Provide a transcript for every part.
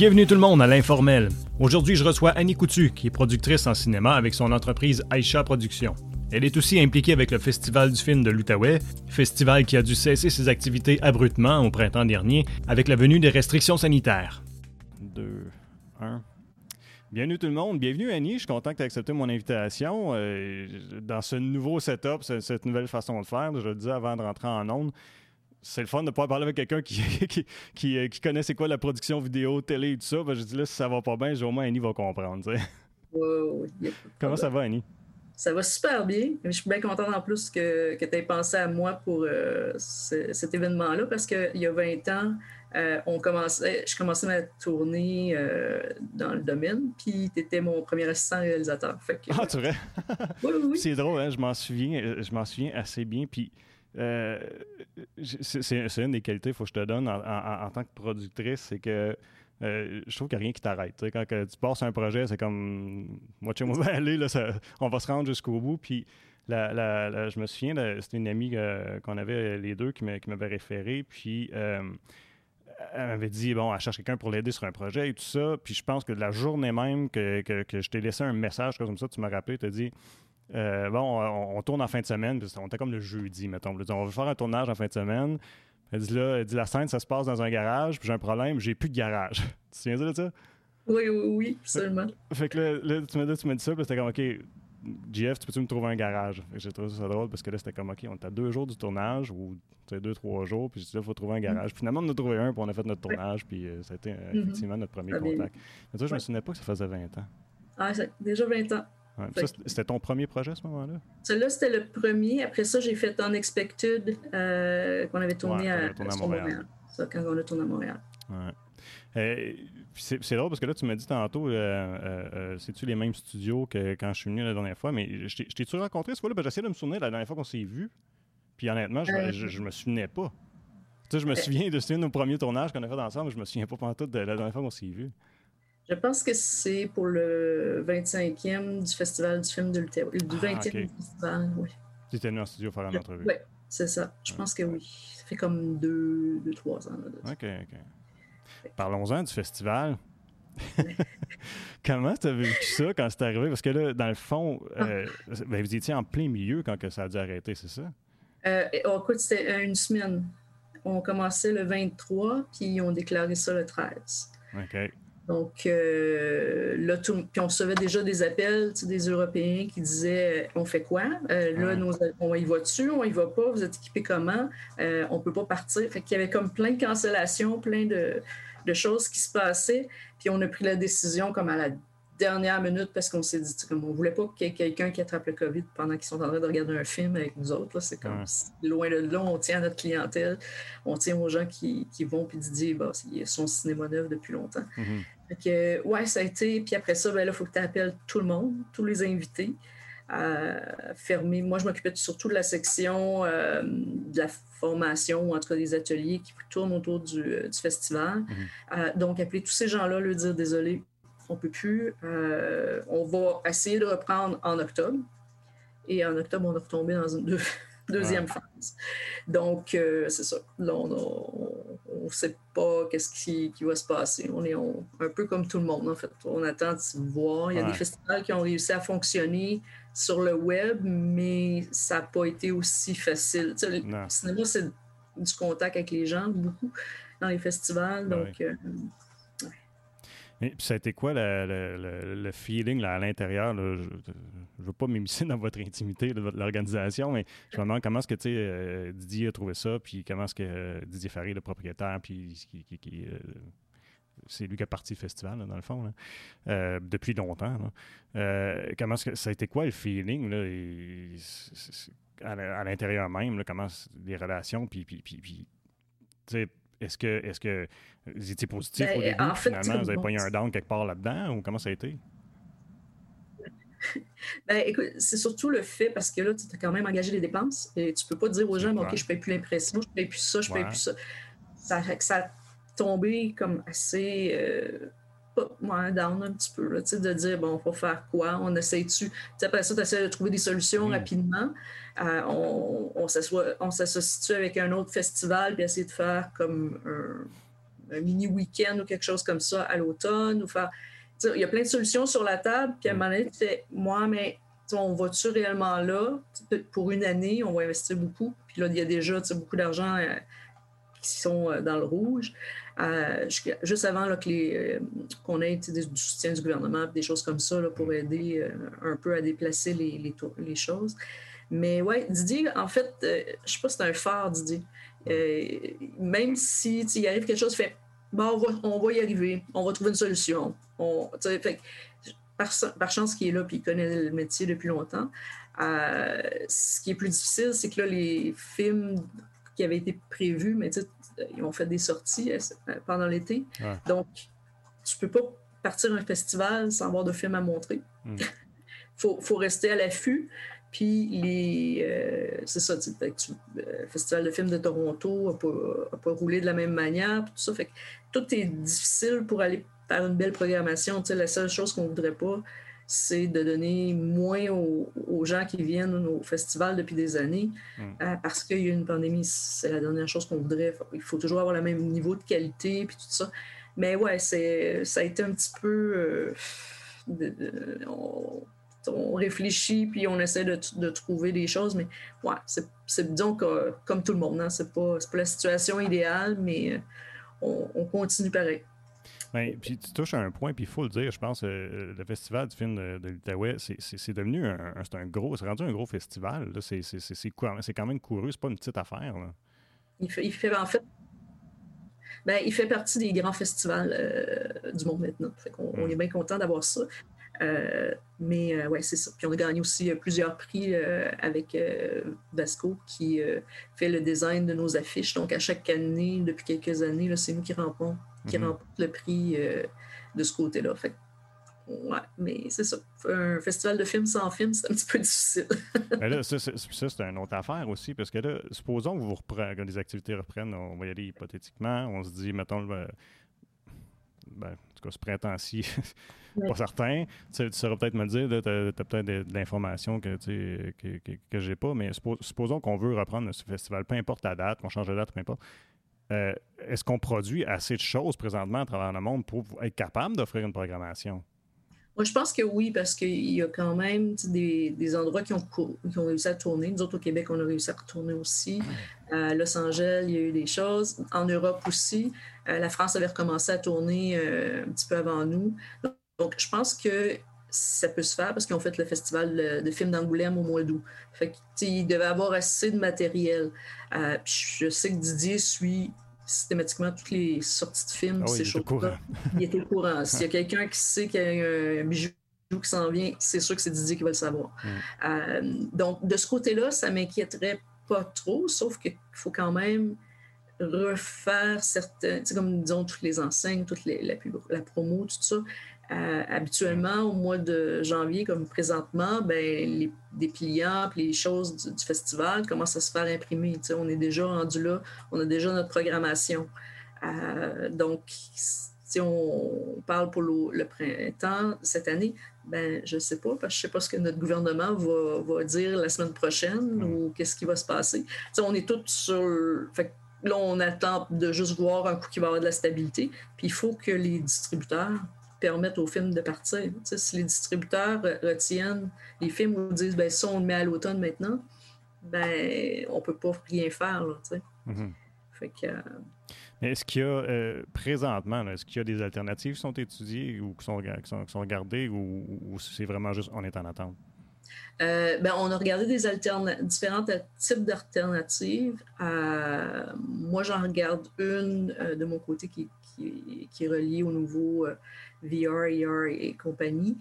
Bienvenue tout le monde à l'informel. Aujourd'hui, je reçois Annie Coutu, qui est productrice en cinéma avec son entreprise Aisha Productions. Elle est aussi impliquée avec le Festival du film de l'Outaouais, festival qui a dû cesser ses activités abruptement au printemps dernier avec la venue des restrictions sanitaires. 2, 1. Bienvenue tout le monde, bienvenue Annie, je suis content que tu aies accepté mon invitation euh, dans ce nouveau setup, cette nouvelle façon de faire. Je le disais avant de rentrer en ondes, c'est le fun de pouvoir parler avec quelqu'un qui, qui, euh, qui, connaît c'est quoi la production vidéo, télé et tout ça. je dis là, si ça va pas bien, au moins Annie va comprendre. Comment ça va, Annie? Ça va super bien. Je suis bien contente en plus que, que tu aies pensé à moi pour euh, cet événement-là parce qu'il y a 20 ans, euh, on commençait, je commençais ma tournée dans le domaine, puis tu étais mon premier assistant réalisateur. ah, tu vrai? oui, oui, C'est drôle, hein? je m'en souviens, je m'en souviens assez bien. Puis euh, c'est une des qualités faut que je te donne en, tant que productrice, c'est que euh, je trouve qu'il n'y a rien qui t'arrête. Quand tu passes un projet, c'est comme moi, tu moi, aller, là, on va se rendre jusqu'au bout. Puis je me souviens, c'était une amie euh, qu'on avait les deux qui m'avait référé. Puis elle m'avait dit bon, elle cherche quelqu'un pour l'aider sur un projet et tout ça. Puis je pense que la journée même que, que je t'ai laissé un message comme ça, tu m'as rappelé, tu as dit euh, bon, on, tourne en fin de semaine, on était comme le jeudi, mettons. On va faire un tournage en fin de semaine. Elle dit là, elle dit la scène, ça se passe dans un garage, puis j'ai un problème, j'ai plus de garage. tu te souviens de ça? Oui, oui, oui, absolument. Fait, que là, tu m'as dit, ça, puis c'était comme, OK, GF, tu peux-tu me trouver un garage? J'ai trouvé ça drôle parce que là, c'était comme, OK, on était à deux jours du tournage, ou deux, trois jours, puis je dit, là, il faut trouver un garage. Finalement, on a trouvé un, puis on a fait notre tournage, puis euh, ça a été euh, mm-hmm. effectivement notre premier contact. Mais toi, je me souvenais pas que ça faisait 20 ans. Ah, déjà 20 ans c'était ton premier projet à ce moment-là? Celui-là, c'était le premier. Après ça, j'ai fait Unexpected, euh, qu'on avait tourné, à, Montréal. Ça, quand on a tourné à Montréal. Euh, c'est drôle parce que là, tu m'as dit tantôt, euh, euh, c'est-tu les mêmes studios que quand je suis venu la dernière fois? Mais je t'ai-tu rencontré ce fois-là? Ben, J'essaie de me souvenir la dernière fois qu'on s'est vu. Puis honnêtement, je, je, me souvenais pas. Tu sais, je me souviens de, nos premiers tournages qu'on a fait ensemble, mais je me souviens pas pendant tout de la dernière fois qu'on s'est vu. Je pense que c'est pour le 25e du Festival du film de l'Outaouais. Du 20e ah, festival, oui. Tu étais venu en studio faire une entrevue. Oui, c'est ça. Je pense que oui. Ça fait comme deux, deux trois ans. OK, OK. Parlons-en du festival. Comment tu as vécu ça quand c'est arrivé? Parce que là, dans le fond, ah. euh, ben, vous étiez en plein milieu quand que ça a dû arrêter, c'est ça? Euh, oh, écoute, c'était une semaine. On commençait le 23, puis ils ont déclaré ça le 13. OK. Donc, euh, là, puis on recevait déjà des appels des Européens qui disaient on fait quoi? Euh, Là, on y va dessus, on y va pas, vous êtes équipés comment? Euh, On peut pas partir. Fait qu'il y avait comme plein de cancellations, plein de, choses qui se passaient. Puis on a pris la décision comme à la dernière minute parce qu'on s'est dit, comme on voulait pas qu'il y ait quelqu'un qui attrape le COVID pendant qu'ils sont en train de regarder un film avec nous autres. C'est comme loin de là, on tient à notre clientèle, on tient aux gens qui, vont puis disent, bah, ils sont cinéma neuf depuis longtemps. Que, ouais, ça a été. Puis après ça, ben là, il faut que tu appelles tout le monde, tous les invités à fermer. Moi, je m'occupais surtout de la section euh, de la formation, ou en tout cas des ateliers qui tournent autour du, euh, festival. Mhm. Euh, donc, appeler tous ces gens-là, leur dire désolé, on ne peut plus. on va essayer de reprendre en octobre. Et en octobre, on a retombé dans une deuxième phase. Donc, c'est ça. Là, on, on ne sait pas qu'est-ce qui, va se passer. On est un peu comme tout le monde, en fait. On attend de voir. Il y a des festivals qui ont réussi à fonctionner sur le web, mais ça n'a pas été aussi facile. le cinéma, c'est du contact avec les gens, beaucoup, dans les festivals. Donc, euh, mais ça a été quoi le, feeling là, à l'intérieur? Je ne veux pas m'immiscer dans votre intimité de l'organisation, mais je me demande comment est-ce que euh, Didier a trouvé ça, puis comment est-ce que euh, Didier Farry, le propriétaire, puis qui, euh, c'est lui qui a parti le festival, dans le fond, depuis longtemps. comment est-ce que ça a été quoi le feeling à l'intérieur même? comment les relations, puis, puis, puis est-ce que, est-ce que vous étiez positif au ben, début, finalement, vous n'avez pas eu un down quelque part là-dedans, ou comment ça a été? Ben, écoute, c'est surtout le fait parce que là, tu as quand même engagé les dépenses et tu peux pas dire aux gens, OK, je ne paye plus l'impression, je ne paye plus ça, je ne paye plus ça. Ça, ça a tombé comme assez. Euh, moi, down un petit peu, là, de dire, bon, faut faire quoi, on essaie-tu? Après ça, tu essaies de trouver des solutions mm. rapidement. Euh, on, on s'associe avec un autre festival puis essayer de faire comme mini week-end ou quelque chose comme ça à l'automne, ou faire. Il y a plein de solutions sur la table, puis à un moment donné, tu fais, moi, mais on va-tu réellement là? Pour une année, on va investir beaucoup. Puis là, il y a déjà beaucoup d'argent euh, qui sont euh, dans le rouge. Euh, juste avant qu'on ait du soutien du gouvernement, des choses comme ça pour aider un peu à déplacer les, choses. Mais ouais, Didier, en fait, je sais pas si c'est un phare, Didier. même si il arrive quelque chose, fait bon, on va, y arriver, on va trouver une solution. On, fait, par, chance qu'il est là puis il connaît le métier depuis longtemps. Euh, ce qui est plus difficile, c'est que là, les films qui avaient été prévus, mais ils ont fait des sorties euh, pendant l'été. Donc, tu peux pas partir un festival sans avoir de films à montrer. Il hmm. faut, rester à l'affût. Puis, les, euh, c'est ça, le Festival de films de Toronto n'a pas, pas, roulé de la même manière. Tout ça fait que tout est difficile pour aller faire une belle programmation. Tu sais, la seule chose qu'on ne voudrait pas, c'est de donner moins aux, gens qui viennent au festival depuis des années mm. euh, parce qu'il y a une pandémie. C'est la dernière chose qu'on voudrait. Il faut toujours avoir le même niveau de qualité puis tout ça. Mais ouais, c'est, ça a été un petit peu. Euh, on, réfléchit puis on essaie de, trouver des choses, mais ouais, c'est, disons que, comme tout le monde, hein, c'est pas, pas la situation idéale, mais euh, on, on continue pareil. Ben, puis tu touches à un point, puis il faut le dire, je pense, euh, le festival du film de, l'Outaouais, c'est devenu un, c'est un gros, c'est rendu un gros festival. C'est quand même couru, c'est pas une petite affaire. Il, fait, il fait, en fait, ben, il fait partie des grands festivals euh, du monde maintenant. on, hmm. est bien content d'avoir ça. Euh, mais ouais, c'est ça. Puis on a gagné aussi plusieurs prix avec Vasco qui fait le design de nos affiches. Donc à chaque année, depuis quelques années, c'est nous qui remportons qui mhm. remporte le prix euh, de ce côté-là. Fait ouais, mais c'est ça. Un festival de films sans film, c'est un petit peu difficile. mais là, ça, c'est une autre affaire aussi, parce que là, supposons que vous reprenez, que les activités reprennent, on va y aller hypothétiquement, on se dit, mettons, le, ben, en tout cas, ce printemps-ci, pas certain. Tu, sauras peut-être me dire, tu as, peut-être de, l'information que, tu que, que, que j'ai pas, mais supposons qu'on veut reprendre ce festival, peu importe la date, qu'on change de date, peu importe. Euh, est-ce qu'on produit assez de choses présentement à travers le monde pour être capable d'offrir une programmation? Moi, je pense que oui, parce qu'il y a quand même des, endroits qui ont, réussi à tourner. Nous autres, au Québec, on a réussi à retourner aussi. À Los Angeles, il y a eu des choses. En Europe aussi. Euh, la France avait recommencé à tourner euh, un petit peu avant nous. Donc, je pense que ça peut se faire parce qu'ils ont fait le festival de films d'Angoulême au mois d'août. Fait il devait avoir assez de matériel. Euh, je sais que Didier suit systématiquement toutes les sorties de films. Ah il, était courant. il était au courant. S'il y a quelqu'un qui sait qu'il y a un bijou qui s'en vient, c'est sûr que c'est Didier qui va le savoir. Mm. Euh, donc, de ce côté-là, ça m'inquiéterait pas trop, sauf qu'il faut quand même refaire certains, comme disons, toutes les enseignes, toute les, la, la, promo, tout ça. Euh, habituellement, au mois de janvier, comme présentement, ben, les dépliants et les choses du, festival commencent à se faire imprimer. on est déjà rendu là, on a déjà notre programmation. Euh, donc, si on parle pour le, printemps cette année, ben, je ne sais pas, parce que je ne sais pas ce que notre gouvernement va, dire la semaine prochaine mm. ou qu'est-ce qui va se passer. on est tous sur. Fait, là, on attend de juste voir un coup qui va avoir de la stabilité. Puis il faut que les distributeurs permettre aux films de partir. si les distributeurs retiennent les films ou disent ben, si on le met à l'automne maintenant, ben on peut pas rien faire. Mm-hmm. Euh, est-ce qu'il y a euh, présentement, est-ce qu'il y a des alternatives qui sont étudiées ou qui sont, qui sont, gardées ou, c'est vraiment juste on est en attente? Euh, ben, on a regardé des différents types d'alternatives. moi, j'en regarde une de mon côté qui, qui, qui, est reliée au nouveau VR, ER et compagnie.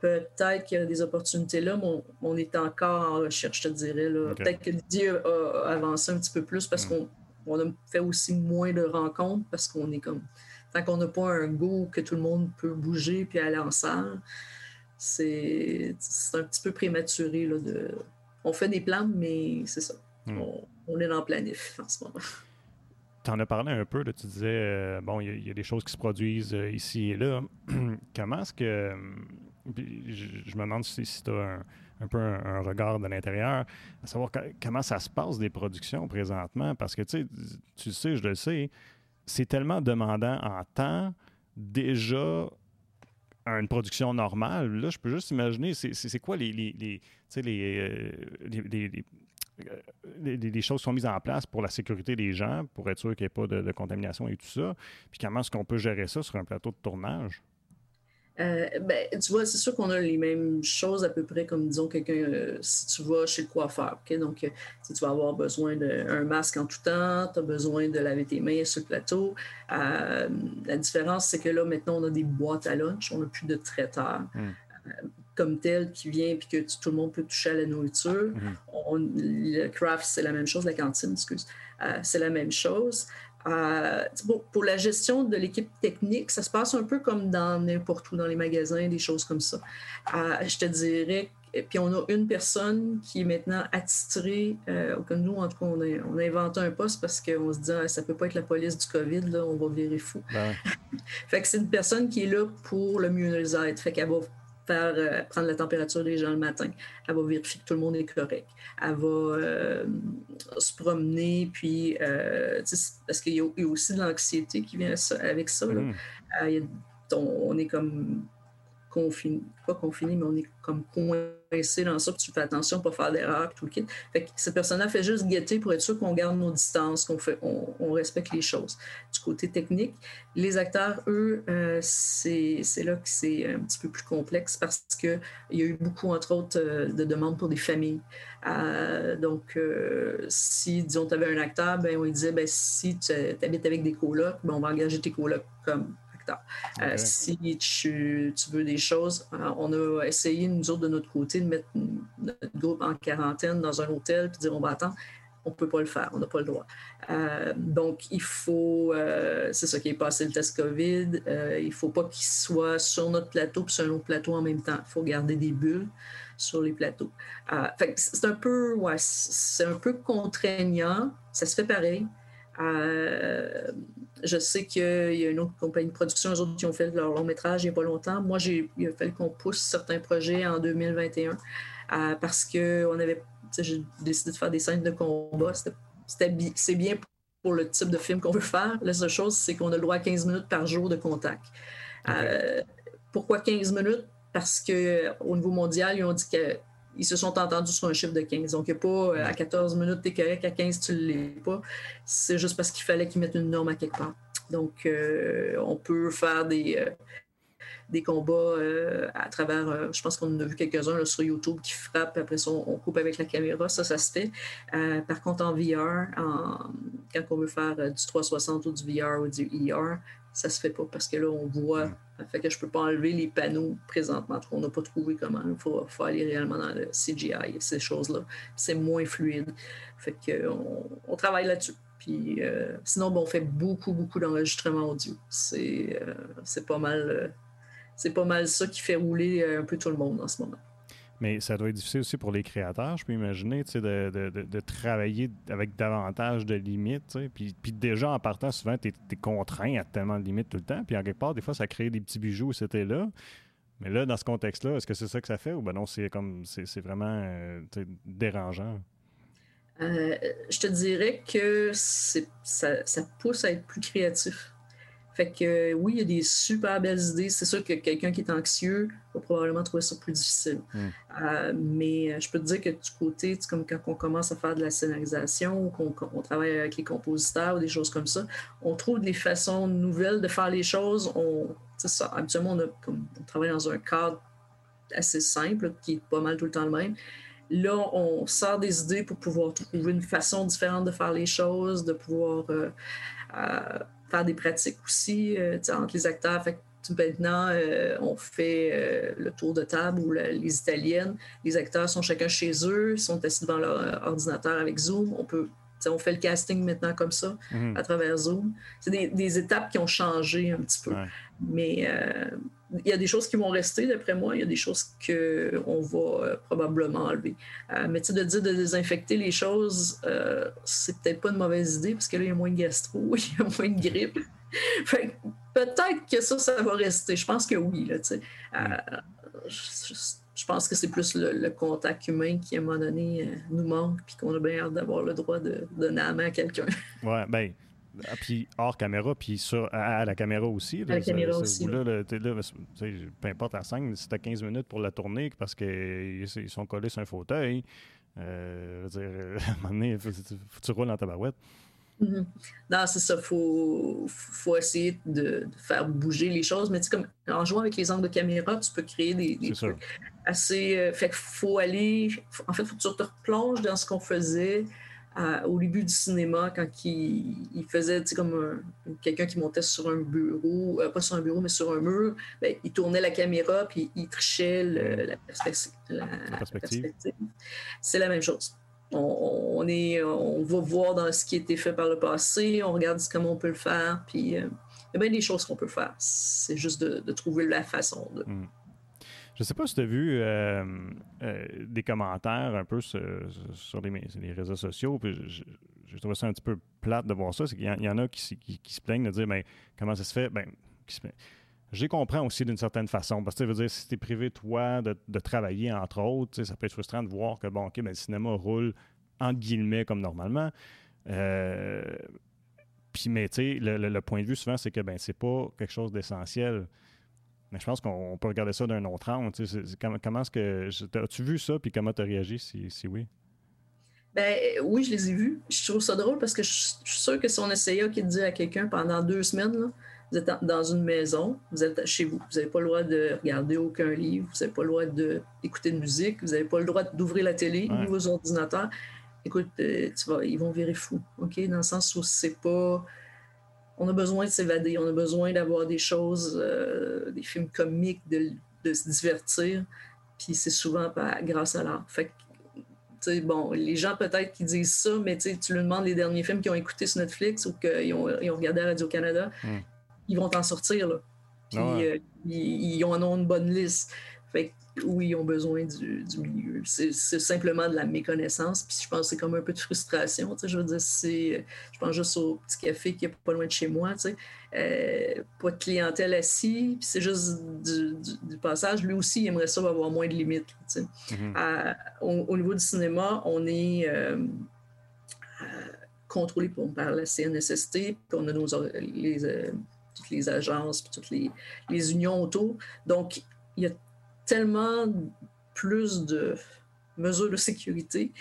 Peut-être qu'il y a des opportunités là, mais on, est encore en recherche, je te dirais. Peut-être que Dieu a avancé un petit peu plus parce mm. qu'on a fait aussi moins de rencontres parce qu'on est comme. Tant qu'on n'a pas un goût que tout le monde peut bouger puis aller en salle, c'est un petit peu prématuré. Là, de... On fait des plans, mais c'est ça. Mm. On, on, est dans le planif en ce moment. Tu en as parlé un peu, tu disais, euh, bon, il y, a des choses qui se produisent euh, ici et là. Comment est-ce que. Euh, je, me demande si, tu as un, peu un, regard de l'intérieur, à savoir comment ça se passe des productions présentement, parce que tu sais, sais, je le sais, c'est tellement demandant en temps déjà une production normale. Là, je peux juste imaginer, c'est quoi les, les, les, les, les, choses sont mises en place pour la sécurité des gens, pour être sûr qu'il n'y ait pas de, contamination et tout ça. Puis comment est-ce qu'on peut gérer ça sur un plateau de tournage? Euh, ben, tu vois, c'est sûr qu'on a les mêmes choses à peu près comme, disons, quelqu'un, euh, si tu vas chez le coiffeur, OK? Donc, euh, si tu vas avoir besoin d'un masque en tout temps, tu as besoin de laver tes mains sur le plateau. la différence, c'est que là, maintenant, on a des boîtes à lunch, on n'a plus de traiteurs. Hmm comme tel qui vient puis que tout le monde peut toucher à la nourriture. Mhm. le craft, c'est la même chose, la cantine, excuse, euh, c'est la même chose. Euh, pour la gestion de l'équipe technique, ça se passe un peu comme dans n'importe où, dans les magasins, des choses comme ça. Euh, je te dirais, puis on a une personne qui est maintenant attitrée, comme nous, en tout cas, on a, inventé un poste parce qu'on se dit, ah, ça peut pas être la police du COVID, là, on va virer fou. Ben fait que c'est une personne qui est là pour le mieux-être. Fait qu'elle va faire euh, prendre la température des gens le matin. Elle va vérifier que tout le monde est correct. Elle va euh, se promener, puis euh, parce qu'il y, a aussi de l'anxiété qui vient avec ça. Mm. on, est comme confiné, pas confiné, mais on est comme coincé dans ça, puis tu fais attention pour faire d'erreur, tout le kit. Fait que cette personne-là fait juste guetter pour être sûr qu'on garde nos distances, qu'on fait, on, respecte les choses. Du côté technique, les acteurs, eux, euh, c'est là que c'est un petit peu plus complexe parce qu'il y a eu beaucoup, entre autres, euh, de demandes pour des familles. Euh, donc, si, disons, tu avais un acteur, ben, on lui disait, ben, si tu habites avec des colocs, ben, on va engager tes colocs comme euh, si tu, veux des choses, euh, on a essayé, nous autres, de notre côté, de mettre notre groupe en quarantaine dans un hôtel puis dire on va attendre. On ne peut pas le faire, on n'a pas le droit. Euh, donc, il faut, c'est ça qui est passé le test COVID, il ne faut pas qu'il soit sur notre plateau puis sur un autre plateau en même temps. Il faut garder des bulles sur les plateaux. c'est un peu, ouais, c'est un peu contraignant. Ça se fait pareil. Euh, je sais qu'il y a une autre compagnie de production, eux autres qui ont fait leur long métrage il n'y a pas longtemps. Moi, j'ai, il a fallu qu'on pousse certains projets en 2021 euh, parce que on avait, j'ai décidé de faire des scènes de combat. C'était, c'est bien pour le type de film qu'on veut faire. La seule chose, c'est qu'on a le droit à 15 minutes par jour de contact. Euh, pourquoi 15 minutes? Parce qu'au niveau mondial, ils ont dit que ils se sont entendus sur un chiffre de 15. Donc, il n'y a pas euh, à 14 minutes, tu es correct, à 15, tu ne l'es pas. C'est juste parce qu'il fallait qu'ils mettent une norme à quelque part. Donc, euh, on peut faire des, euh, des combats à travers, je pense qu'on en a vu quelques-uns sur YouTube qui frappent, après ça, on, coupe avec la caméra, ça, ça se fait. par contre, en VR, quand on veut faire du 360 ou du VR ou du ER, ça se fait pas parce que là, on voit. Mm. Fait que je peux pas enlever les panneaux présentement. On n'a pas trouvé comment. Il faut, aller réellement dans le CGI, ces choses-là. C'est moins fluide. Fait que on, travaille là-dessus. Puis euh, sinon, bon, on fait beaucoup, beaucoup d'enregistrements audio. C'est euh, pas mal. Euh, c'est pas mal ça qui fait rouler un peu tout le monde en ce moment. Mais ça doit être difficile aussi pour les créateurs, je peux imaginer, de, de, de, travailler avec davantage de limites. Puis, puis déjà, en partant, souvent, tu es, contraint à tellement de limites tout le temps. Puis en quelque part, des fois, ça crée des petits bijoux c'était là. Mais là, dans ce contexte-là, est-ce que c'est ça que ça fait ou ben non, c'est comme c'est vraiment euh, dérangeant? Euh, je te dirais que ça, ça pousse à être plus créatif. Fait que oui, il y a des super belles idées. C'est sûr que quelqu'un qui est anxieux va probablement trouver ça plus difficile. Hmm. Euh, mais euh, je peux te dire que du côté, comme quand on commence à faire de la scénarisation ou qu'on travaille avec les compositeurs ou des choses comme ça, on trouve des façons nouvelles de faire les choses. On, ça, habituellement, on, on travaille dans un cadre assez simple, qui est pas mal tout le temps le même. Là, on sort des idées pour pouvoir trouver une façon différente de faire les choses, de pouvoir euh, faire des pratiques aussi euh, entre les acteurs. Fait maintenant, euh, on fait euh, le tour de table où les Italiennes, les acteurs sont chacun chez eux, sont assis devant leur ordinateur avec Zoom. On peut on fait le casting maintenant comme ça, mhm. à travers Zoom. C'est des, étapes qui ont changé un petit peu. Mais il y a des choses qui vont rester, d'après moi. Il y a des choses qu'on va probablement enlever. mais tu de dire de désinfecter les choses, c'est peut-être pas une mauvaise idée parce que là, il y a moins de gastro, il y a moins de grippe. peut-être que ça, ça va rester. Je pense que oui. Euh, je, pense que c'est plus le, contact humain qui, à un moment donné, euh, nous manque, puis qu'on a bien hâte d'avoir le droit de donner la main à quelqu'un. Oui, bien, ah, puis hors caméra, puis sur, à, la caméra aussi. à la caméra aussi. Là, peu importe la scène, si tu 15 minutes pour la tourner parce qu'ils sont collés sur un fauteuil, euh, je veux dire, à un moment donné, faut, faut, tu roules dans ta barouette. Mm-hmm. Non, c'est ça. Il faut, faut, essayer de, faire bouger les choses. Mais comme en jouant avec les angles de caméra, tu peux créer des, trucs assez. Euh, fait qu'il faut aller. en fait, il faut que tu te replonges dans ce qu'on faisait au début du cinéma quand il, il faisait comme quelqu'un qui montait sur un bureau, euh, pas sur un bureau, mais sur un mur. Ben, il tournait la caméra puis il trichait la, perspective. C'est la même chose on, est, on va voir dans ce qui a été fait par le passé, on regarde comment on peut le faire, puis euh, il y a bien des choses qu'on peut faire. C'est juste de, trouver la façon. De... Hmm. Je sais pas si tu as vu euh, euh, des commentaires un peu sur, les, réseaux sociaux, puis je, trouve ça un petit peu plate de voir ça. C'est qu'il y, en a qui, se plaignent de dire ben, comment ça se fait? Ben, j'ai compris aussi d'une certaine façon. Parce que, veut dire, si tu es privé, toi, de, travailler, entre autres, ça peut être frustrant de voir que, bon, OK, ben, le cinéma roule, entre guillemets, comme normalement. Euh, puis, mais, tu sais, le, point de vue, souvent, c'est que, ben, c'est pas quelque chose d'essentiel. Mais je pense qu'on peut regarder ça d'un autre angle. Comment, comment est-ce que. As-tu vu ça, puis comment tu as réagi, si, si oui? Ben oui, je les ai vus. Je trouve ça drôle parce que je, suis sûr que si on essayait de dire à quelqu'un pendant deux semaines, là, vous êtes dans une maison, vous êtes chez vous. Vous n'avez pas le droit de regarder aucun livre, vous n'avez pas le droit d'écouter de, musique, vous n'avez pas le droit d'ouvrir la télé ou vos ordinateurs. Écoute, euh, tu vas, ils vont virer fou, OK? Dans le sens où c'est pas. On a besoin de s'évader, on a besoin d'avoir des choses, euh, des films comiques, de, se divertir. Puis c'est souvent grâce à l'art. Fait que, bon, les gens peut-être qui disent ça, mais tu leur demandes les derniers films qu'ils ont écoutés sur Netflix ou qu'ils ont, ont, regardé à Radio-Canada. Hmm ils vont t'en sortir. Là. Puis ah euh, ils, ont, une bonne liste. Fait oui, ils ont besoin du, milieu. C'est simplement de la méconnaissance. Puis je pense que c'est comme un peu de frustration. Je veux dire, c'est. Je pense juste au petit café qui est pas loin de chez moi. Euh, pas de clientèle assis. Puis c'est juste du, passage. Lui aussi, il aimerait ça avoir moins de limites. Mm-hmm. au, niveau du cinéma, on est. Euh, contrôlé par la CNSST, puis on a nos, les, toutes les agences, puis toutes les, les unions autour. Donc, il y a tellement plus de mesures de sécurité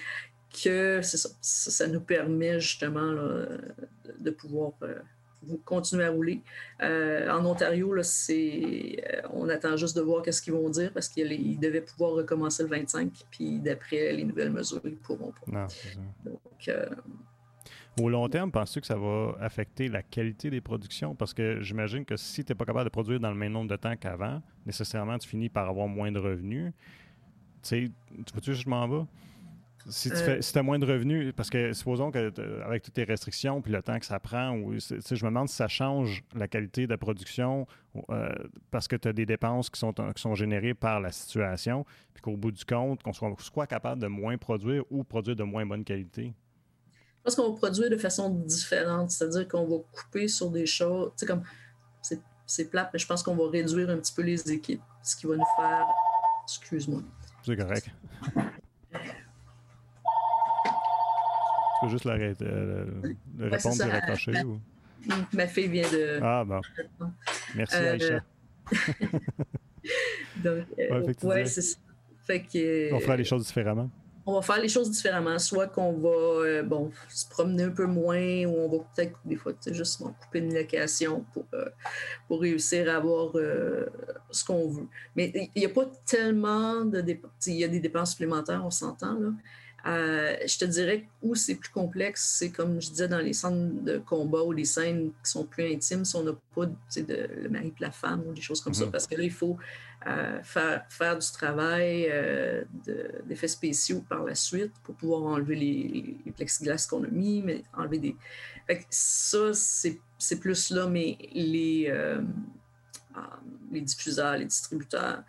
que ça, ça, nous permet justement de pouvoir euh, continuer à rouler. Euh, en Ontario, là, euh, on attend juste de voir qu'est-ce qu'ils vont dire parce qu'ils devaient pouvoir recommencer le 25, puis d'après les nouvelles mesures, ils pourront pas. Non, Donc, au long terme, penses-tu que ça va affecter la qualité des productions? Parce que j'imagine que si tu n'es pas capable de produire dans le même nombre de temps qu'avant, nécessairement, tu finis par avoir moins de revenus. Tu vois-tu je m'en vais? Si tu euh. as moins de revenus, parce que supposons qu'avec toutes tes restrictions puis le temps que ça prend, ou, je me demande si ça change la qualité de la production euh, parce que tu as des dépenses qui sont, qui sont générées par la situation, puis qu'au bout du compte, qu'on soit, soit capable de moins produire ou produire de moins bonne qualité. Je pense qu'on va produire de façon différente, c'est-à-dire qu'on va couper sur des choses, tu sais, comme, c'est plate, mais je pense qu'on va réduire un petit peu les équipes, ce qui va nous faire, excuse-moi. C'est correct. tu peux juste l'arrêter, euh, le, répondre et raccrocher ma, ou... ma fille vient de... Ah bon. Merci euh, Aïcha. Donc, euh, ouais, c'est ça. Fait que, On fera les choses différemment on va faire les choses différemment. Soit qu'on va euh, bon, se promener un peu moins ou on va peut-être des fois juste couper une location pour, euh, pour réussir à avoir euh, ce qu'on veut. Mais il n'y a pas tellement de dépenses. Il y a des dépenses supplémentaires, on s'entend. Là. je te dirais où c'est plus complexe, c'est comme je disais dans les scènes de combat ou les scènes qui sont plus intimes, si on n'a pas de, le mari et la femme ou des choses comme ça, mm-hmm. parce que là, il faut faire, faire du travail euh, d'effets spéciaux par la suite pour pouvoir enlever les, les plexiglas qu'on a mis, mais enlever des. Fait ça, c'est plus là, mais les, euh, euh, les diffuseurs, les distributeurs,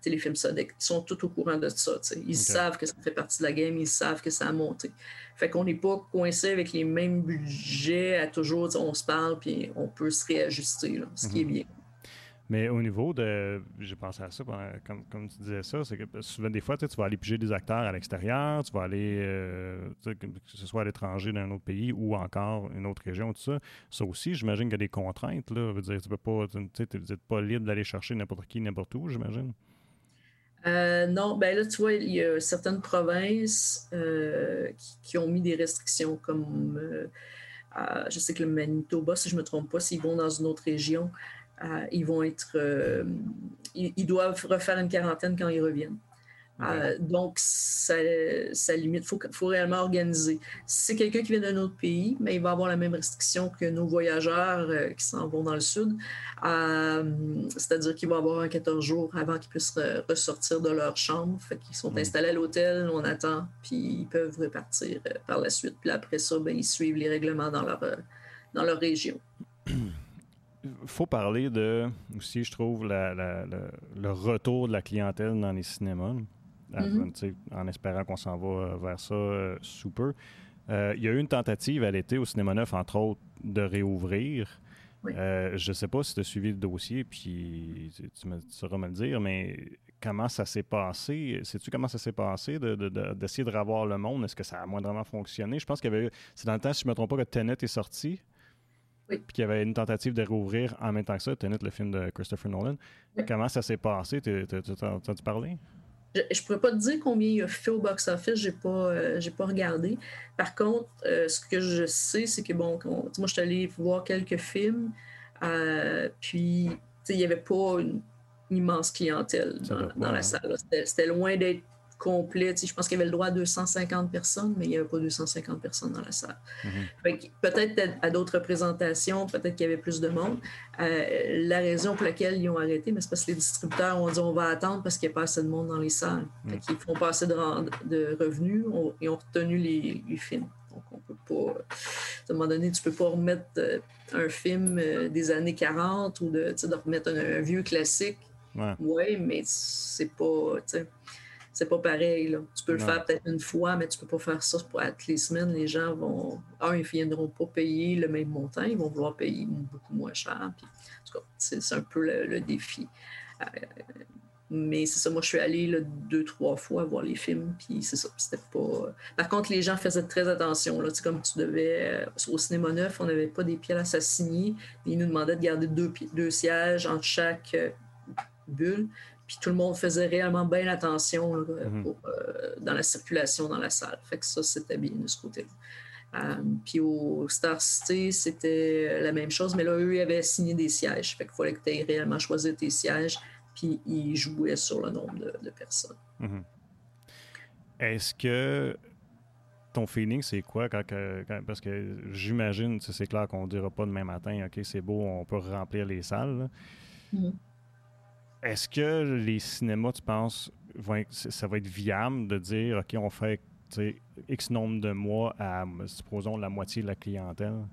Téléfilm Sodec, sont tout au courant de ça. Ils savent que ça fait partie de la game, ils savent que ça a monté. Fait qu'on n'est pas coincé avec les mêmes budgets à toujours, on se parle puis on peut se réajuster, ce qui est mhm. bien. Mais au niveau de. J'ai pensé à ça, comme, comme, tu disais ça, c'est que souvent, des fois, tu vas aller piger des acteurs à l'extérieur, tu vas aller, euh, que ce soit à l'étranger d'un autre pays ou encore une autre région, tout ça. Ça aussi, j'imagine qu'il y a des contraintes. Là. Veut dire, tu peux pas. Tu n'es pas libre d'aller chercher n'importe qui, n'importe où, j'imagine. Euh, non, ben là, tu vois, il y a certaines provinces euh, qui, ont mis des restrictions, comme je sais que le Manitoba, si je ne me trompe pas, s'ils vont dans une autre région, ils vont être. Euh, ils, doivent refaire une quarantaine quand ils reviennent. Euh, donc, ça, limite. Il faut, réellement organiser. Si c'est quelqu'un qui vient d'un autre pays, mais il va avoir la même restriction que nos voyageurs euh, qui s'en vont dans le sud. C'est-à-dire qu'il va avoir un 14 jours avant qu'ils puissent ressortir de leur chambre. Fait qu'ils sont installés à l'hôtel, on attend, puis ils peuvent repartir par la suite. Puis après ça, ben, ils suivent les règlements dans leur, dans leur région. faut parler de, aussi, je trouve, le retour de la clientèle dans les cinémas, mm-hmm. en espérant qu'on s'en va euh, vers ça euh, sous peu. Euh, il y a eu une tentative à l'été au Cinéma Neuf, entre autres, de réouvrir. je ne sais pas si tu as suivi le dossier, puis tu, me, sauras me le dire, mais comment ça s'est passé? Sais-tu comment ça s'est passé d'essayer de, de, revoir le monde? Est-ce que ça a moindrement fonctionné? Je pense qu'il y avait C'est dans le temps, si je ne me trompe pas, que Tenet est sorti. Puis qu'il y avait une tentative de rouvrir en même temps que ça, Tenet, le film de Christopher Nolan. Comment ça s'est passé? Tu as entendu parler? Je ne pourrais pas te dire combien il a fait au box-office, je n'ai pas, euh, pas regardé. Par contre, euh, ce que je sais, c'est que, bon, moi, je suis allée voir quelques films, euh, puis il n'y avait pas une immense clientèle dans, la salle. C'était loin d'être complet. je pense qu'il y avait le droit à 250 personnes, mais il n'y avait pas 250 personnes dans la salle. Mhm. Peut-être à d'autres représentations, peut-être qu'il y avait plus de monde. Euh, la raison pour laquelle ils ont arrêté, c'est parce que les distributeurs ont dit on va attendre parce qu'il n'y a pas assez de monde dans les salles. Mhm. Ils font pas assez de, de revenus et ont retenu les, films. Donc, on peut pas. À un moment donné, tu peux pas remettre euh, un film euh, des années 40 ou de, de remettre un, vieux classique. Oui, ouais, mais c'est pas c'est pas pareil. Tu peux le faire peut-être une fois, mais tu peux pas faire ça pour toutes les semaines. Les gens vont, un, ils viendront pas payer le même montant, ils vont vouloir payer beaucoup moins cher. c'est un peu le, défi. Euh, mais c'est ça, moi je suis allée deux, trois fois voir les films, puis c'est ça, c'était pas... Par contre, les gens faisaient très attention, là, comme tu devais... Euh, au cinéma neuf, on n'avait pas des pièces à s'assigner, ils nous demandaient de garder deux, deux sièges entre chaque euh, bulle, puis tout le monde faisait réellement bien attention mhm. euh, dans la circulation dans la salle. Fait que ça, c'était bien de ce côté-là. Euh, puis au Star City, c'était la même chose, mais là, eux, ils avaient signé des sièges. Fait qu'il fallait que tu aies réellement choisi tes sièges, puis ils jouaient sur le nombre de, personnes. Mhm. Est-ce que ton feeling, c'est quoi quand, parce que j'imagine, c'est clair qu'on ne dira pas demain matin, OK, c'est beau, on peut remplir les salles. Est-ce que les cinémas, tu penses, ça va être viable de dire, OK, on fait X nombre de mois à, supposons, la moitié de la clientèle?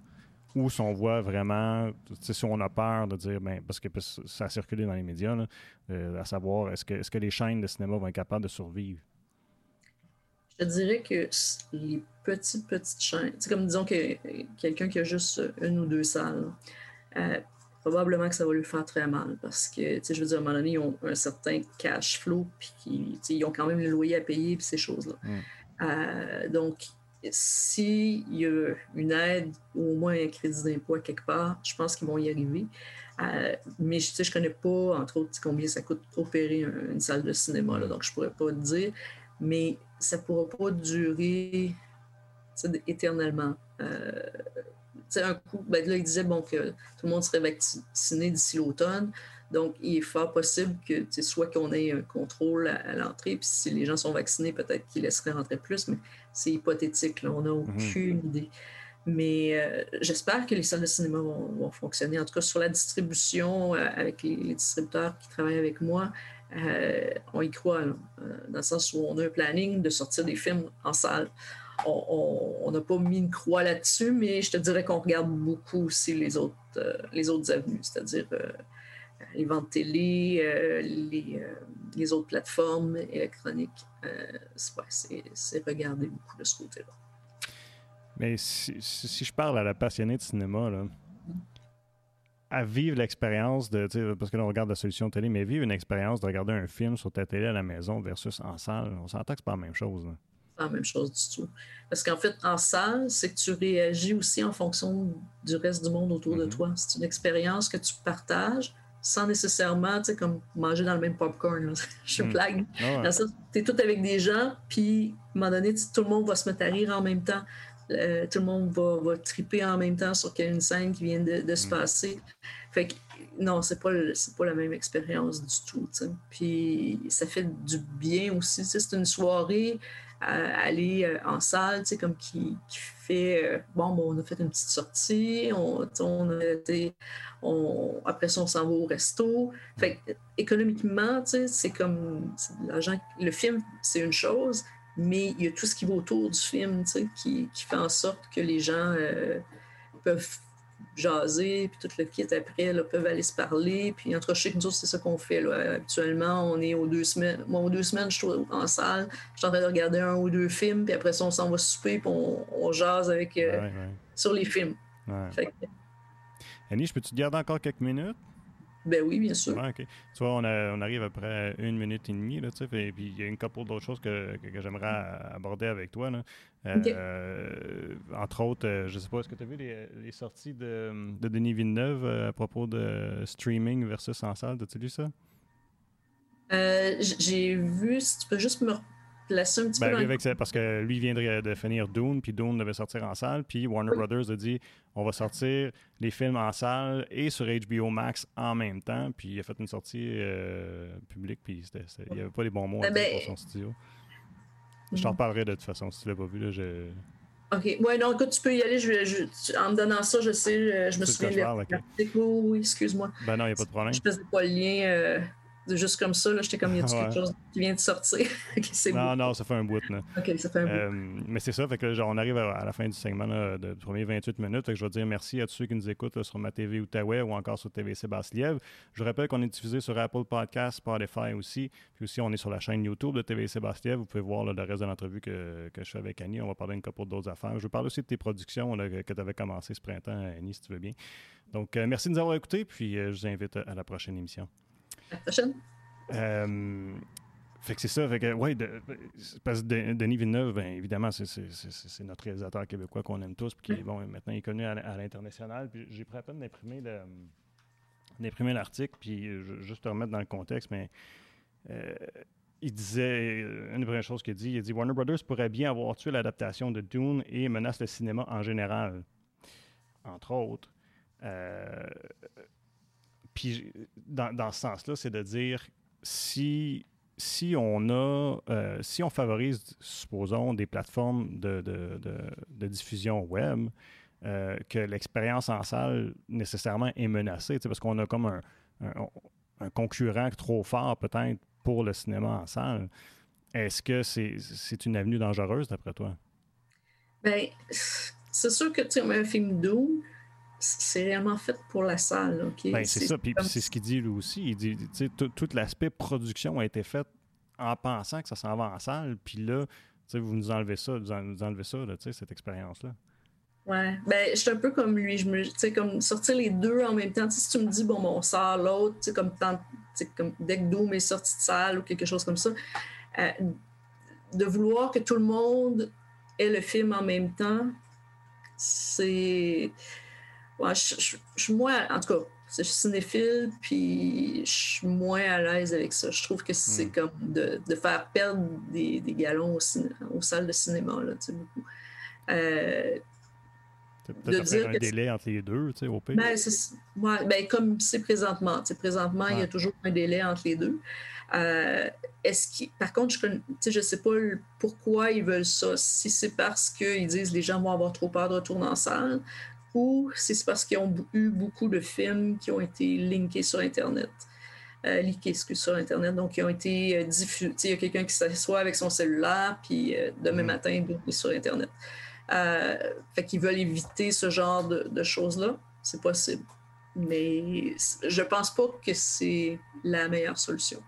Ou si on voit vraiment, si on a peur de dire, ben, parce que ça a circulé dans les médias, euh, à savoir, est-ce que, les chaînes de cinéma vont être capables de survivre? Je dirais que les petites, petites chaînes, c'est comme disons que quelqu'un qui a juste une ou deux salles, euh, probablement que ça va lui faire très mal parce que, tu sais, je veux dire, à un moment donné, ils ont un certain cash flow, puis ils ont quand même le loyer à payer, puis ces choses-là. Mm. Euh, donc, s'il y a une aide ou au moins un crédit d'impôt à quelque part, je pense qu'ils vont y arriver. Euh, mais je ne connais pas, entre autres, combien ça coûte opérer une salle de cinéma, là, donc je ne pourrais pas te dire. Mais ça ne pourra pas durer éternellement. Euh, un coup, ben là, il disait bon, que tout le monde serait vacciné d'ici l'automne. Donc, il est fort possible que soit qu'on ait un contrôle à, l'entrée, puis si les gens sont vaccinés, peut-être qu'ils laisseraient rentrer plus, mais c'est hypothétique. Là, on n'a mhm. aucune idée. Mais euh, j'espère que les salles de cinéma vont, fonctionner. En tout cas, sur la distribution, euh, avec les, distributeurs qui travaillent avec moi, euh, on y croit, dans le sens où on a un planning de sortir des films en salle on n'a pas mis une croix là-dessus, mais je te dirais qu'on regarde beaucoup aussi les autres, euh, les autres avenues, c'est-à-dire euh, les ventes télé, euh, les, autres plateformes électroniques. c'est regarder beaucoup de ce côté-là. Mais si, je parle à la passionnée de cinéma, à vivre l'expérience de, parce que là, on regarde la solution télé, mais vivre une expérience de regarder un film sur ta télé à la maison versus en salle, on s'entend que c'est pas la même chose. Pas la même chose du tout. Parce qu'en fait, en salle, c'est que tu réagis aussi en fonction du reste du monde autour de mm-hmm. toi. C'est une expérience que tu partages sans nécessairement, tu sais, comme manger dans le même popcorn. Je mm. blague. Ah tu es tout avec des gens, puis à un moment donné, tout le monde va se mettre à rire en même temps. Euh, tout le monde va, va, triper en même temps sur une scène qui vient de, se mm. passer. Fait que non, c'est pas, pas la même expérience du tout. Puis ça fait du bien aussi. C'est une soirée aller euh, en salle, comme qui, qui fait euh, bon, on a fait une petite sortie, on, on a été, on, après ça, on s'en va au resto. Fait économiquement, c'est comme l'argent, le film, c'est une chose, mais il y a tout ce qui va autour du film qui, qui fait en sorte que les gens euh, peuvent jaser, puis tout le kit après, là, peuvent aller se parler. Puis entre chez nous, c'est ça qu'on fait. Là. Actuellement, on est aux deux semaines. Moi, aux deux semaines, je suis en salle, je suis en train de regarder un ou deux films, puis après ça, on s'en va souper, puis on, jase avec, euh, sur les films. Annie, je peux-tu te garder encore quelques minutes? Ben oui, bien sûr. Tu vois, on, on, arrive après une minute et demie, là, tu sais, et puis il y a une couple d'autres choses que, que, j'aimerais aborder avec toi. Là. Euh, entre autres, euh, je sais pas, est-ce que tu as vu les, les, sorties de, de Denis Villeneuve euh, à propos de streaming versus en salle? As-tu lu ça? J'ai vu, si tu peux juste me ben, parce que lui vient de, finir Dune, puis Dune devait sortir en salle, puis Warner Brothers a dit on va sortir les films en salle et sur HBO Max en même temps, puis il a fait une sortie euh, publique, puis il n'y avait pas les bons mots à ben, pour son studio. Je t'en parlerai de toute façon si tu l'as pas vu. Là, je... OK. Ouais, non, écoute, tu peux y aller. Je, en me donnant ça, je sais, je me souviens. oui, excuse-moi. Ben non, il n'y a pas de problème. Je faisais pas le lien. Euh, juste comme ça, j'étais comme, il y a quelque chose qui vient de sortir? non, non, ça fait un bout. Là. OK, ça fait un bout. Euh, mais c'est ça, fait que genre, on arrive à, la fin du segment là, de, du premier 28 minutes. Fait que je vais dire merci à tous ceux qui nous écoutent sur ma TV Outaouais ou encore sur TVC Basse-Lièvre. Je rappelle qu'on est diffusé sur Apple Podcasts, Spotify aussi. Puis aussi, on est sur la chaîne YouTube de TVC Basse-Lièvre. Vous pouvez voir le reste de l'entrevue que, que, je fais avec Annie. On va parler une couple d'autres affaires. Je vais parler aussi de tes productions que tu avais commencé ce printemps, Annie, si tu veux bien. Donc, euh, merci de nous avoir écoutés. Puis, euh, je vous invite à la prochaine émission. Euh, fait que c'est ça. Fait que, ouais, parce que Denis Villeneuve, bien évidemment, c'est notre réalisateur québécois qu'on aime tous, puis qui, bon, maintenant, il est connu à, l'international. Puis j'ai pris à peine d'imprimer l'article, puis juste te remettre dans le contexte, mais euh, il disait, une des premières choses qu'il dit, il dit Warner Brothers pourrait bien avoir tué l'adaptation de Dune et menace le cinéma en général, entre autres. Euh, puis dans, dans ce sens-là, c'est de dire si, si on a, euh, si on favorise, supposons, des plateformes de, de, de, diffusion web, euh, que l'expérience en salle nécessairement est menacée, parce qu'on a comme un, concurrent trop fort peut-être pour le cinéma en salle. Est-ce que c'est une avenue dangereuse d'après toi? Bien, c'est sûr que tu sais, un film doux, c'est réellement fait pour la salle. OK? Ben, c'est ça, puis c'est ce qu'il dit lui aussi. Il dit, tout, tout l'aspect production a été fait en pensant que ça s'en va en salle, puis là, vous nous enlevez ça, vous nous enlevez ça, là, cette expérience-là. Ouais, ben, je suis un peu comme lui. Je me, sais, comme sortir les deux en même temps. si tu me dis, bon, mon on sort l'autre, tu sais, comme, comme dès que Doom est sorti de salle ou quelque chose comme ça, euh, de vouloir que tout le monde ait le film en même temps, c'est je, suis moins, en tout cas, je suis cinéphile, puis je suis moins à l'aise avec ça. Je trouve que c'est hmm. comme de, de, faire perdre des, des galons aux salles de cinéma, là, tu sais, beaucoup. Euh, dire un délai entre les deux, tu sais, au pire. Ben, ouais, ben, comme c'est présentement. Tu sais, présentement, il y a toujours un délai entre les deux. Euh, est-ce par contre, je ne sais pas pourquoi ils veulent ça. Si c'est parce qu'ils disent que les gens vont avoir trop peur de retourner en salle ou c'est parce qu'ils ont eu beaucoup de films qui ont été linkés sur Internet. Euh, linkés sur Internet, donc ils ont été euh, diffusés. Il y a quelqu'un qui s'assoit avec son cellulaire, puis euh, demain mm. matin, il est sur Internet. Euh, fait qu'ils veulent éviter ce genre de, de choses-là. C'est possible. Mais je pense pas que c'est la meilleure solution.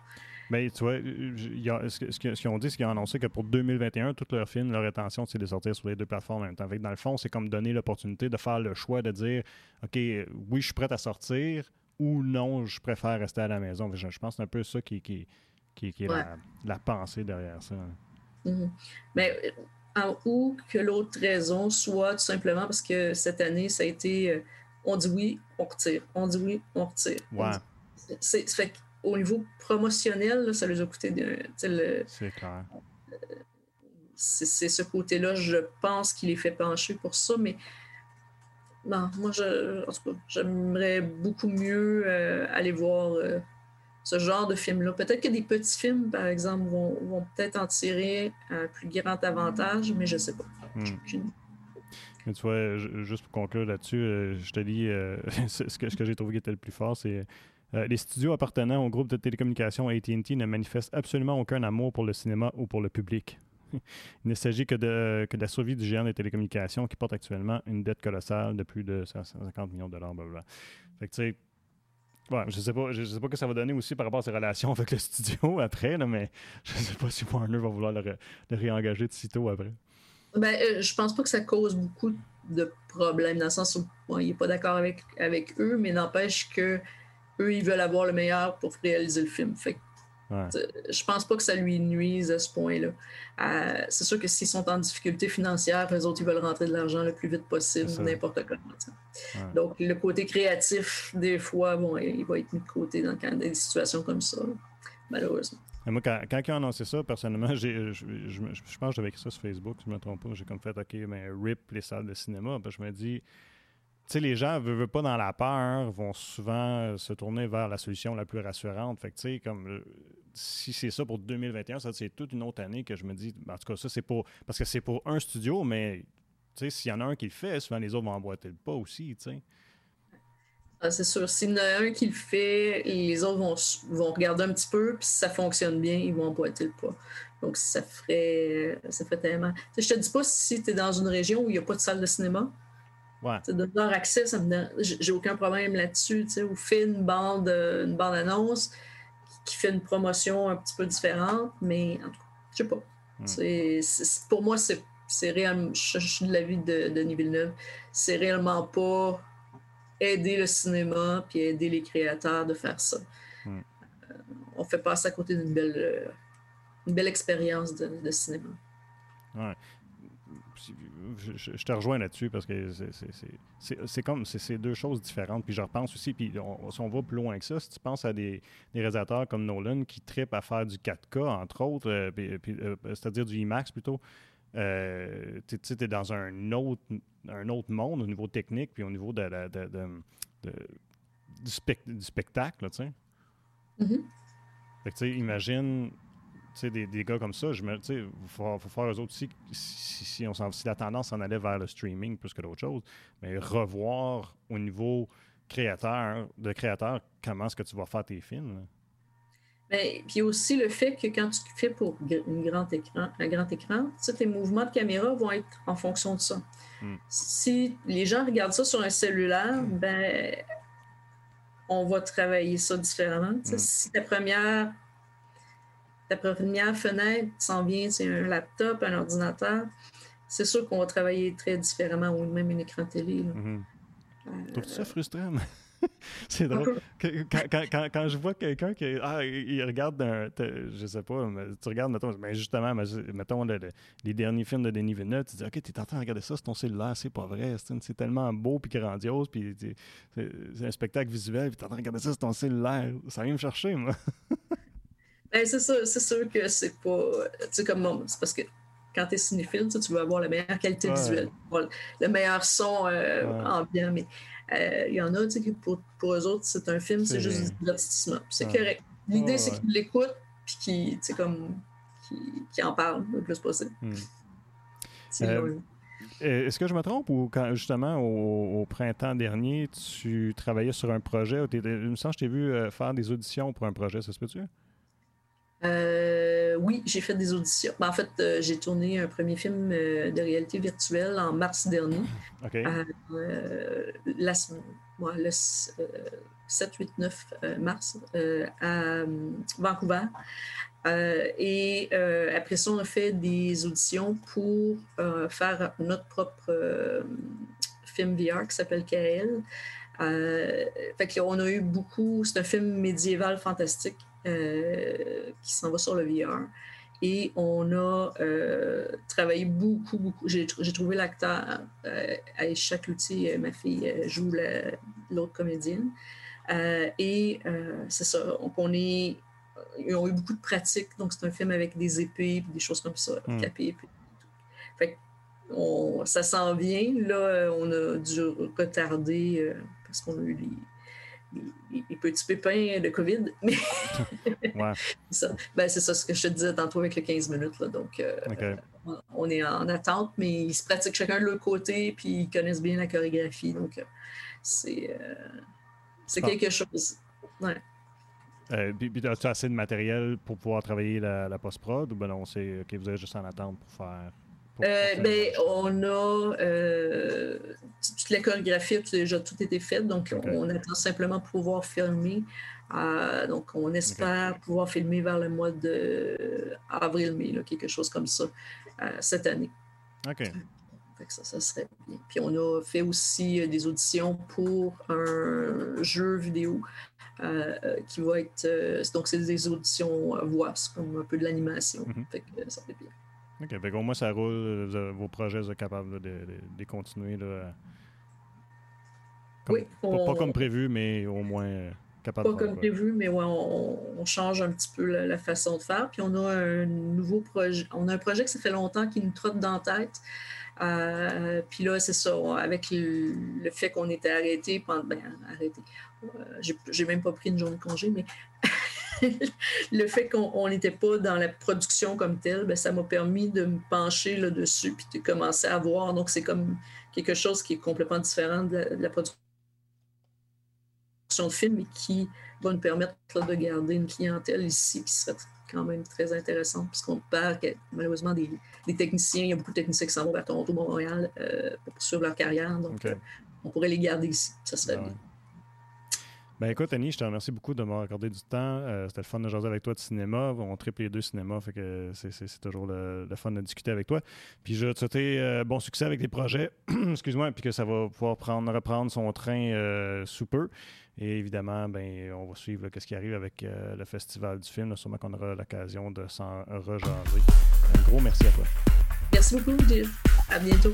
Mais tu vois, ce qu'ils ont dit, c'est qu'ils ont annoncé que pour 2021, tous leurs films, leur intention, c'est de sortir sur les deux plateformes en même temps. Dans le fond, c'est comme donner l'opportunité de faire le choix de dire OK, oui, je suis prêt à sortir ou non, je préfère rester à la maison. Je, pense que c'est un peu ça qui, qui, qui, est la, pensée derrière ça. Mm-hmm. Mais en ou que l'autre raison soit tout simplement parce que cette année, ça a été euh, on dit oui, on retire. On dit oui, on retire. Ouais. C'est, fait au niveau promotionnel, ça les a coûté. c'est clair. C'est, ce côté-là, je pense, qu'il les fait pencher pour ça, mais non, moi, je, j'aimerais beaucoup mieux euh, aller voir euh, ce genre de film-là. Peut-être que des petits films, par exemple, vont, peut-être en tirer un plus grand avantage, mais je ne sais pas. Hmm. Mais tu vois, juste pour conclure là-dessus, euh, je te dis, ce que, ce que j'ai trouvé qui était le plus fort, c'est euh, les studios appartenant au groupe de télécommunications AT&T ne manifestent absolument aucun amour pour le cinéma ou pour le public. Il ne s'agit que de, la survie du géant des télécommunications qui porte actuellement une dette colossale de plus de 150 millions de dollars. Fait que, tu sais, je sais pas, je sais pas que ça va donner aussi par rapport à ses relations avec le studio après, mais je sais pas si Warner va vouloir le, réengager de sitôt après. Ben, euh, pense pas que ça cause beaucoup de problèmes dans le sens où il n'est pas d'accord avec eux, mais n'empêche que eux, ils veulent avoir le meilleur pour réaliser le film. Fait Je pense pas que ça lui nuise à ce point-là. Euh, c'est sûr que s'ils sont en difficulté financière, les autres, ils veulent rentrer de l'argent le plus vite possible, n'importe comment. Donc, le côté créatif, des fois, bon, il va être mis de côté dans, des situations comme ça, malheureusement. moi, quand, quand ils ont annoncé ça, personnellement, je, je, pense que j'avais écrit ça sur Facebook, si je ne me trompe pas. J'ai comme fait, OK, mais RIP les salles de cinéma. je me dis, les gens, ne veulent pas dans la peur, vont souvent se tourner vers la solution la plus rassurante. Comme euh, si c'est ça pour 2021, ça c'est toute une autre année que je me dis, en tout cas, ça c'est pour, parce que c'est pour un studio, mais s'il y en a un qui le fait, souvent les autres vont emboîter le pas aussi. Ah, c'est sûr. S'il y en a un qui le fait, les autres vont, regarder un petit peu, puis si ça fonctionne bien, ils vont emboîter le pas. Donc, ça ferait, ça ferait tellement. Je je te dis pas si tu es dans une région où il n'y a pas de salle de cinéma, de leur accès, ça me j'ai aucun problème là-dessus. Ou fait une bande, euh, une bande annonce qui fait une promotion un petit peu différente, mais en tout cas, je sais pas. Hmm. pour moi, c'est réellement. Je, suis de l'avis de, Denis Villeneuve. C'est réellement pas aider le cinéma puis aider les créateurs de faire ça. Hmm. Euh, on fait passer à côté d'une belle, euh, une belle expérience de, de cinéma. Ouais je, te rejoins là-dessus parce que c'est comme c'est deux choses différentes. Puis je repense aussi, puis si on va plus loin que ça, si tu penses à des, des réalisateurs comme Nolan qui tripent à faire du 4K, entre autres, euh, euh, c'est-à-dire du IMAX plutôt, euh, tu es dans un autre, un autre monde au niveau technique, puis au niveau de, du, spectacle, tu sais. Mm-hmm. Fait que, tu sais, imagine des, des, gars comme ça, je me, il faut, faut, faire eux autres aussi, si, si, on si la tendance s'en allait vers le streaming plus que d'autres choses, mais revoir au niveau créateur, de créateur, comment est-ce que tu vas faire tes films. Mais, puis aussi le fait que quand tu fais pour un grand écran, un grand écran tes mouvements de caméra vont être en fonction de ça. Hmm. Si les gens regardent ça sur un cellulaire, ben on va travailler ça différemment. Hmm. Si ta première ta première fenêtre s'en vient, c'est un laptop, un ordinateur, c'est sûr qu'on va travailler très différemment ou même un écran télé. Mm ça frustrant? c'est drôle. Quand, je vois quelqu'un qui ah, il regarde un, je sais pas, tu regardes, mettons, mais justement, mettons les derniers films de Denis Villeneuve, tu dis, OK, tu es en train de regarder ça sur ton cellulaire, c'est pas vrai, c'est tellement beau puis grandiose, puis c'est un spectacle visuel, puis tu es en train de regarder ça sur ton cellulaire. Ça vient me chercher, moi. Ben, c'est sûr, c'est sûr que c'est pas. Tu sais, comme c'est parce que quand tu es cinéphile, tu veux avoir la meilleure qualité visuelle, le meilleur son euh, ambiant. Mais euh, il y en a, tu sais, pour, pour eux autres, c'est un film, c'est juste du divertissement. C'est correct. L'idée, c'est qu'ils l'écoutent puis qu'ils, tu sais, comme, qui en parlent le plus possible. Hmm. Euh, est-ce que je me trompe ou quand justement au, printemps dernier, tu travaillais sur un projet, il me semble que je t'ai vu faire des auditions pour un projet, ça se peut-tu? Euh, oui, j'ai fait des auditions. Ben, en fait, euh, j'ai tourné un premier film euh, de réalité virtuelle en mars dernier. Le 7, 8, 9 mars à Vancouver. et après ça, on a fait des auditions pour faire notre propre film VR qui s'appelle KL. fait on a eu beaucoup. C'est un film médiéval fantastique qui s'en va sur le VR. Et on a euh, travaillé beaucoup, beaucoup. J'ai trouvé l'acteur, euh, Aïcha Cloutier, euh, ma fille, joue l'autre comédienne. et c'est ça. On est. Ils ont eu beaucoup de pratiques. Donc, c'est un film avec des épées, des choses comme ça, mm. capées. Fait on, ça s'en vient. Là, on a dû retarder parce qu'on a eu les les, petits pépins de COVID. Mais ben, c'est ça, ce que je te disais tantôt avec les 15 minutes. Donc, euh, on est en attente, mais ils se pratiquent chacun de leur côté, puis ils connaissent bien la chorégraphie. Donc, euh, c'est euh, quelque chose. Ouais. puis, as-tu assez de matériel pour pouvoir travailler la, la post-prod ou ben non, c'est OK, vous êtes juste en attente pour faire euh, ben, on a euh, toute la chorégraphie a déjà tout été faite, donc on attend simplement pouvoir filmer. Euh, donc, on espère pouvoir filmer vers le mois d'avril-mai, quelque chose comme ça, cette année. OK. ça, ça serait bien. Puis on a fait aussi des auditions pour un jeu vidéo qui va être. donc, c'est des auditions voix, c'est comme un peu de l'animation. Mhm. ça fait bien. OK. Fait au moins, ça roule. vos projets sont capables de, de, continuer. Là, oui. Pas, comme prévu, mais au moins euh, capable Pas comme prévu, mais ouais, on, change un petit peu la, façon de faire. Puis on a un nouveau projet. On a un projet que ça fait longtemps qui nous trotte dans la tête. Euh, puis là, c'est ça, avec le, fait qu'on était arrêté pendant. Ben, arrêté. Euh, j'ai même pas pris une journée de congé, mais le fait qu'on n'était pas dans la production comme telle, ben, ça m'a permis de me pencher là-dessus puis de commencer à voir. Donc, c'est comme quelque chose qui est complètement différent de la, production de film et qui va nous permettre de garder une clientèle ici qui serait quand même très intéressante puisqu'on perd malheureusement des, techniciens. Il y a beaucoup de techniciens qui s'en vont vers Toronto, Montréal euh, pour poursuivre leur carrière. Donc, on pourrait les garder ici. Ça serait ah bien. Ben écoute, Annie, je te remercie beaucoup de m'avoir accordé du temps. Euh, c'était le fun de jaser avec toi de cinéma. On triple les deux cinémas, fait que c'est toujours le, fun de discuter avec toi. Puis je te souhaiter euh, bon succès avec tes projets, excuse-moi, puis que ça va pouvoir prendre, reprendre son train euh, sous peu. Et évidemment, ben, on va suivre ce qui arrive avec le Festival du film. sûrement qu'on aura l'occasion de s'en rejaser. Un gros merci à toi. Merci beaucoup, Gilles. À bientôt.